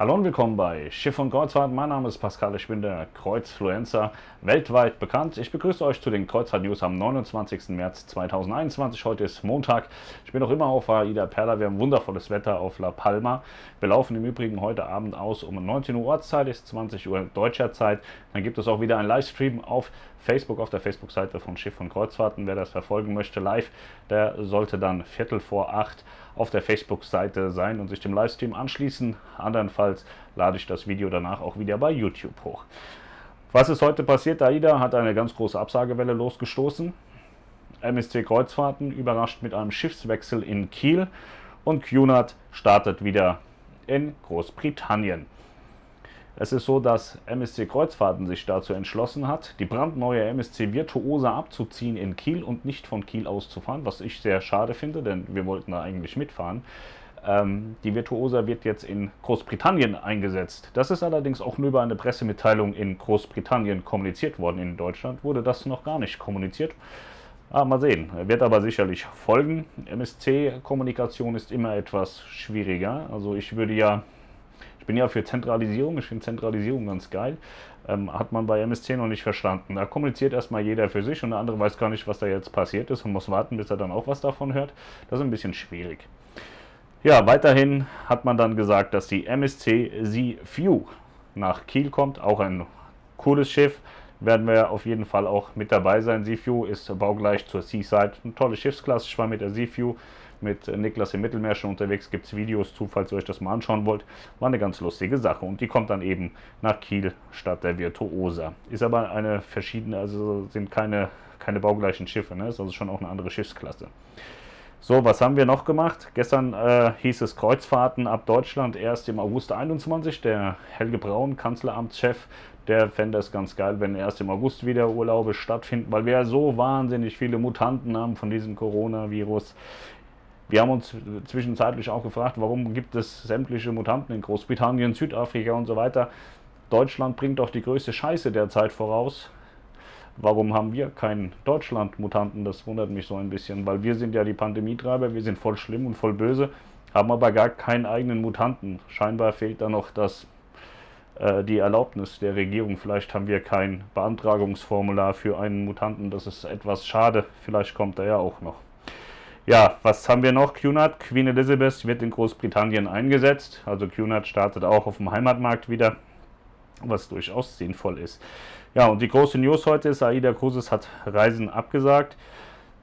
Hallo und willkommen bei Schiff und Kreuzfahrt. Mein Name ist Pascal, ich bin der Kreuzfluencer, weltweit bekannt. Ich begrüße euch zu den Kreuzfahrt-News am 29. März 2021. Heute ist Montag. Ich bin noch immer auf Aida Perla. Wir haben wundervolles Wetter auf La Palma. Wir laufen im Übrigen heute Abend aus um 19 Uhr Ortszeit, ist 20 Uhr deutscher Zeit. Dann gibt es auch wieder einen Livestream auf Facebook, auf der Facebook-Seite von Schiff und Kreuzfahrten. Wer das verfolgen möchte live, der sollte dann Viertel vor acht auf der Facebook-Seite sein und sich dem Livestream anschließen. Andernfalls lade ich das Video danach auch wieder bei YouTube hoch. Was ist heute passiert? AIDA hat eine ganz große Absagewelle losgestoßen. MSC Kreuzfahrten überrascht mit einem Schiffswechsel in Kiel und Cunard startet wieder in Großbritannien. Es ist so, dass MSC Kreuzfahrten sich dazu entschlossen hat, die brandneue MSC Virtuosa abzuziehen in Kiel und nicht von Kiel aus zu fahren, was ich sehr schade finde, denn wir wollten da eigentlich mitfahren. Ähm, die Virtuosa wird jetzt in Großbritannien eingesetzt. Das ist allerdings auch nur über eine Pressemitteilung in Großbritannien kommuniziert worden. In Deutschland wurde das noch gar nicht kommuniziert. Ah, mal sehen, wird aber sicherlich folgen. MSC-Kommunikation ist immer etwas schwieriger. Also ich würde ja ich bin ja für Zentralisierung, ich finde Zentralisierung ganz geil. Ähm, hat man bei MSC noch nicht verstanden. Da kommuniziert erstmal jeder für sich und der andere weiß gar nicht, was da jetzt passiert ist und muss warten, bis er dann auch was davon hört. Das ist ein bisschen schwierig. Ja, weiterhin hat man dann gesagt, dass die MSC Sea Few nach Kiel kommt. Auch ein cooles Schiff. Werden wir auf jeden Fall auch mit dabei sein. Sea Few ist baugleich zur Seaside. Eine tolle Schiffsklasse. Ich war mit der Sea Few mit Niklas im Mittelmeer schon unterwegs. Gibt es Videos zu, falls ihr euch das mal anschauen wollt. War eine ganz lustige Sache. Und die kommt dann eben nach Kiel statt der Virtuosa. Ist aber eine verschiedene, also sind keine, keine baugleichen Schiffe. Ne? Ist also schon auch eine andere Schiffsklasse. So, was haben wir noch gemacht? Gestern äh, hieß es Kreuzfahrten ab Deutschland erst im August 21. Der Helge Braun, Kanzleramtschef, der fände es ganz geil, wenn erst im August wieder Urlaube stattfinden, weil wir ja so wahnsinnig viele Mutanten haben von diesem Coronavirus. Wir haben uns zwischenzeitlich auch gefragt, warum gibt es sämtliche Mutanten in Großbritannien, Südafrika und so weiter. Deutschland bringt doch die größte Scheiße derzeit voraus. Warum haben wir keinen Deutschland-Mutanten? Das wundert mich so ein bisschen, weil wir sind ja die Pandemietreiber, wir sind voll schlimm und voll böse, haben aber gar keinen eigenen Mutanten. Scheinbar fehlt da noch das, äh, die Erlaubnis der Regierung. Vielleicht haben wir kein Beantragungsformular für einen Mutanten. Das ist etwas schade. Vielleicht kommt er ja auch noch. Ja, was haben wir noch? QNAT, Queen Elizabeth wird in Großbritannien eingesetzt. Also QNAT startet auch auf dem Heimatmarkt wieder, was durchaus sinnvoll ist. Ja, und die große News heute ist, AIDA Cruises hat Reisen abgesagt.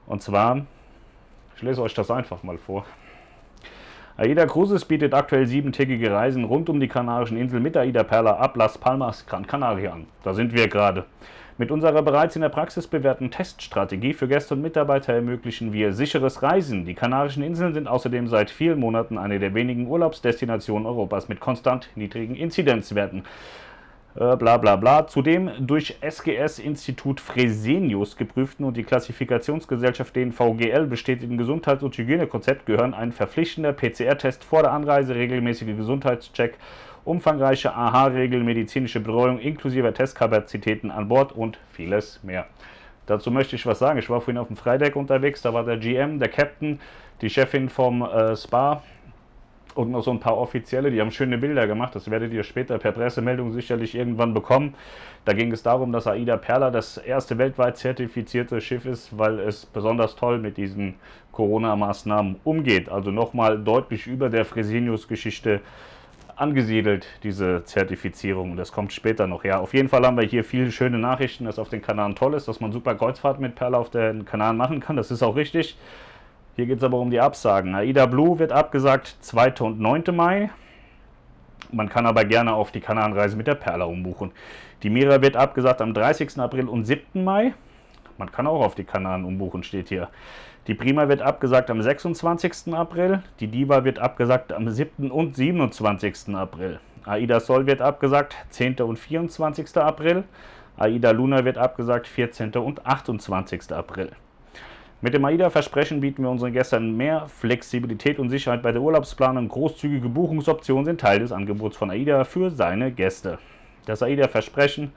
Und zwar, ich lese euch das einfach mal vor. AIDA Cruises bietet aktuell siebentägige Reisen rund um die Kanarischen Inseln mit AIDA Perla ab Las Palmas Gran Canaria an. Da sind wir gerade. Mit unserer bereits in der Praxis bewährten Teststrategie für Gäste und Mitarbeiter ermöglichen wir sicheres Reisen. Die Kanarischen Inseln sind außerdem seit vielen Monaten eine der wenigen Urlaubsdestinationen Europas mit konstant niedrigen Inzidenzwerten. Äh, bla bla bla. Zudem durch SGS Institut Fresenius geprüften und die Klassifikationsgesellschaft DNVGL bestätigten Gesundheits- und Hygienekonzept gehören ein verpflichtender PCR-Test vor der Anreise, regelmäßige Gesundheitscheck umfangreiche AHA-Regeln, medizinische Betreuung inklusive Testkapazitäten an Bord und vieles mehr. Dazu möchte ich was sagen. Ich war vorhin auf dem Freideck unterwegs, da war der GM, der Captain, die Chefin vom äh, Spa und noch so ein paar Offizielle, die haben schöne Bilder gemacht. Das werdet ihr später per Pressemeldung sicherlich irgendwann bekommen. Da ging es darum, dass Aida Perla das erste weltweit zertifizierte Schiff ist, weil es besonders toll mit diesen Corona-Maßnahmen umgeht. Also nochmal deutlich über der Fresenius-Geschichte angesiedelt, diese Zertifizierung. Das kommt später noch. Ja, auf jeden Fall haben wir hier viele schöne Nachrichten, dass auf den Kanaren toll ist, dass man super Kreuzfahrt mit Perla auf den Kanaren machen kann. Das ist auch richtig. Hier geht es aber um die Absagen. AIDA Blue wird abgesagt 2. und 9. Mai. Man kann aber gerne auf die Kanarenreise mit der Perla umbuchen. Die Mira wird abgesagt am 30. April und 7. Mai. Man kann auch auf die Kanaren umbuchen, steht hier. Die Prima wird abgesagt am 26. April. Die Diva wird abgesagt am 7. und 27. April. Aida Sol wird abgesagt 10. und 24. April. Aida Luna wird abgesagt 14. und 28. April. Mit dem AIDA-Versprechen bieten wir unseren Gästen mehr Flexibilität und Sicherheit bei der Urlaubsplanung. Großzügige Buchungsoptionen sind Teil des Angebots von AIDA für seine Gäste. Das AIDA-Versprechen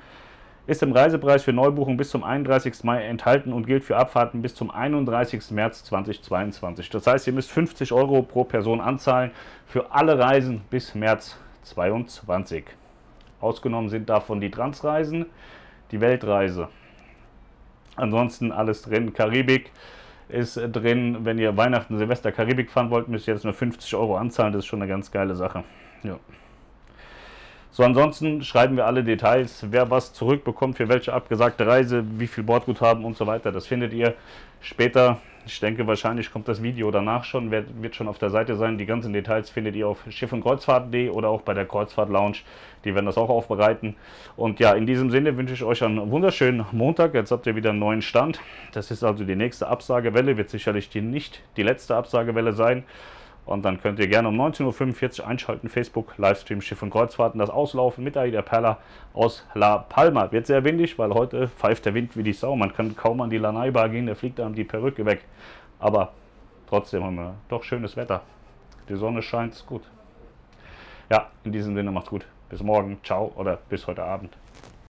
ist im Reisepreis für Neubuchung bis zum 31. Mai enthalten und gilt für Abfahrten bis zum 31. März 2022. Das heißt, ihr müsst 50 Euro pro Person anzahlen für alle Reisen bis März 2022. Ausgenommen sind davon die Transreisen, die Weltreise. Ansonsten alles drin. Karibik ist drin. Wenn ihr Weihnachten, Silvester, Karibik fahren wollt, müsst ihr jetzt nur 50 Euro anzahlen. Das ist schon eine ganz geile Sache. Ja. So, ansonsten schreiben wir alle Details, wer was zurückbekommt, für welche abgesagte Reise, wie viel Bordguthaben und so weiter. Das findet ihr später. Ich denke, wahrscheinlich kommt das Video danach schon, wird, wird schon auf der Seite sein. Die ganzen Details findet ihr auf Schiff- und Kreuzfahrt.de oder auch bei der Kreuzfahrt Lounge. Die werden das auch aufbereiten. Und ja, in diesem Sinne wünsche ich euch einen wunderschönen Montag. Jetzt habt ihr wieder einen neuen Stand. Das ist also die nächste Absagewelle, wird sicherlich die, nicht die letzte Absagewelle sein. Und dann könnt ihr gerne um 19.45 Uhr einschalten, Facebook, Livestream, Schiff und Kreuzfahrten, das Auslaufen mit Aida Perla aus La Palma. Wird sehr windig, weil heute pfeift der Wind wie die Sau. Man kann kaum an die Lanai Bar gehen, da fliegt einem die Perücke weg. Aber trotzdem haben wir doch schönes Wetter. Die Sonne scheint, gut. Ja, in diesem Sinne macht's gut. Bis morgen, ciao oder bis heute Abend.